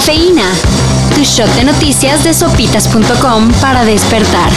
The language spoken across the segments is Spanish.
Cafeína. Tu shot de noticias de sopitas.com para despertar.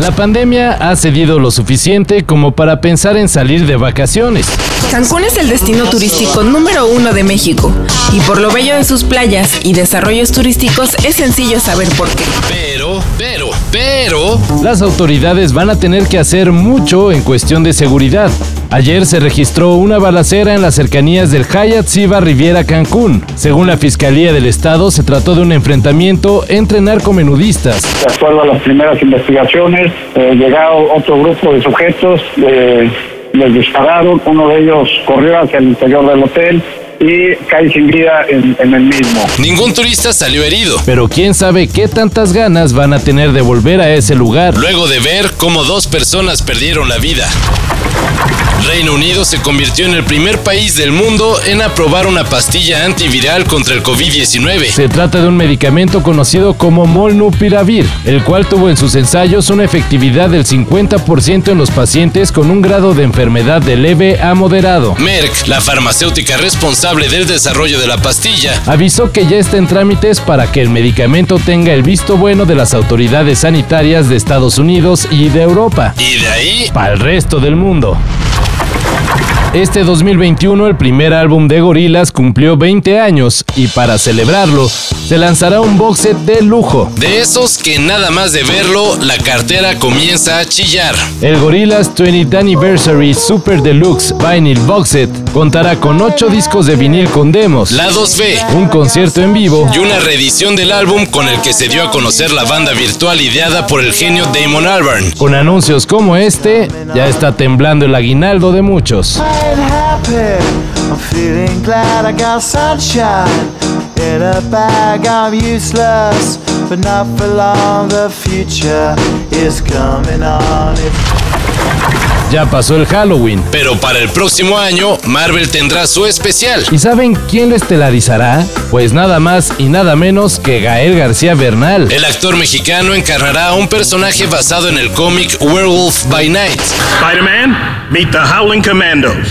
La pandemia ha cedido lo suficiente como para pensar en salir de vacaciones. Cancún es el destino turístico número uno de México y por lo bello de sus playas y desarrollos turísticos es sencillo saber por qué. Pero, pero, pero... Las autoridades van a tener que hacer mucho en cuestión de seguridad. Ayer se registró una balacera en las cercanías del Hyatt Siva Riviera Cancún. Según la Fiscalía del Estado, se trató de un enfrentamiento entre narcomenudistas. De acuerdo a las primeras investigaciones, eh, llegado otro grupo de sujetos, eh, les dispararon, uno de ellos corrió hacia el interior del hotel, y cae sin vida en, en, el mismo. Ningún turista salió herido, pero quién sabe qué tantas ganas van a tener de volver a ese lugar luego de ver cómo dos personas perdieron la vida. Reino Unido se convirtió en el primer país del mundo en aprobar una pastilla antiviral contra el COVID-19. Se trata de un medicamento conocido como Molnupiravir, el cual tuvo en sus ensayos una efectividad del 50% en los pacientes con un grado de enfermedad de leve a moderado. Merck, la farmacéutica responsable del desarrollo de la pastilla, avisó que ya está en trámites para que el medicamento tenga el visto bueno de las autoridades sanitarias de Estados Unidos y de Europa. Y de ahí para el resto del mundo. Este 2021 el primer álbum de Gorillaz cumplió 20 años y para celebrarlo se lanzará un box set de lujo. De esos que nada más de verlo la cartera comienza a chillar. El Gorillaz 20th Anniversary Super Deluxe Vinyl Box Set contará con 8 discos de vinil con demos, la 2B, un concierto en vivo y una reedición del álbum con el que se dio a conocer la banda virtual ideada por el genio Damon Albarn. Con anuncios como este, ya está temblando el aguinaldo de muchos. I'm feeling glad I got sunshine in a bag. I'm useless, but not for long. The future is coming on. Ya pasó el Halloween, pero para el próximo año Marvel tendrá su especial. ¿Y saben quién lo estelarizará? Pues nada más y nada menos que Gael García Bernal. El actor mexicano encarnará a un personaje basado en el cómic Werewolf by Night. Spider-Man, meet the Howling Commandos.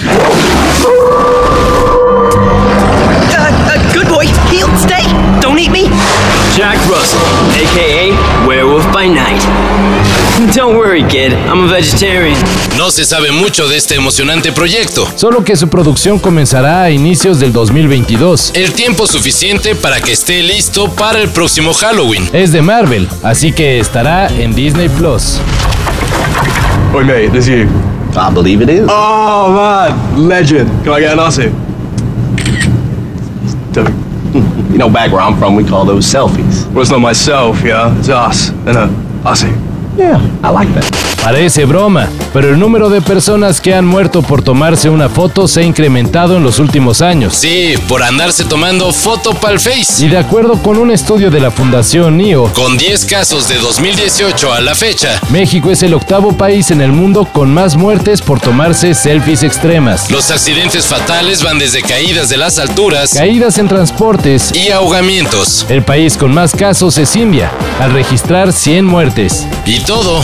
Jack Russell, aka Werewolf by Night. Don't worry, kid, I'm a vegetarian. No se sabe mucho de este emocionante proyecto, solo que su producción comenzará a inicios del 2022. El tiempo suficiente para que esté listo para el próximo Halloween. Es de Marvel, así que estará en Disney Plus. Oi, mate, this you. I believe it is. Oh, man, legend. Can I get an Aussie? You know, back where I'm from, we call those selfies. Well, it's not myself, yeah? It's us. And a Aussie. Yeah, I like that. Parece broma, pero el número de personas que han muerto por tomarse una foto se ha incrementado en los últimos años. Sí, por andarse tomando foto pal face. Y de acuerdo con un estudio de la Fundación NIO, con 10 casos de 2018 a la fecha, México es el octavo país en el mundo con más muertes por tomarse selfies extremas. Los accidentes fatales van desde caídas de las alturas, caídas en transportes y ahogamientos. El país con más casos es India, al registrar 100 muertes. Y todo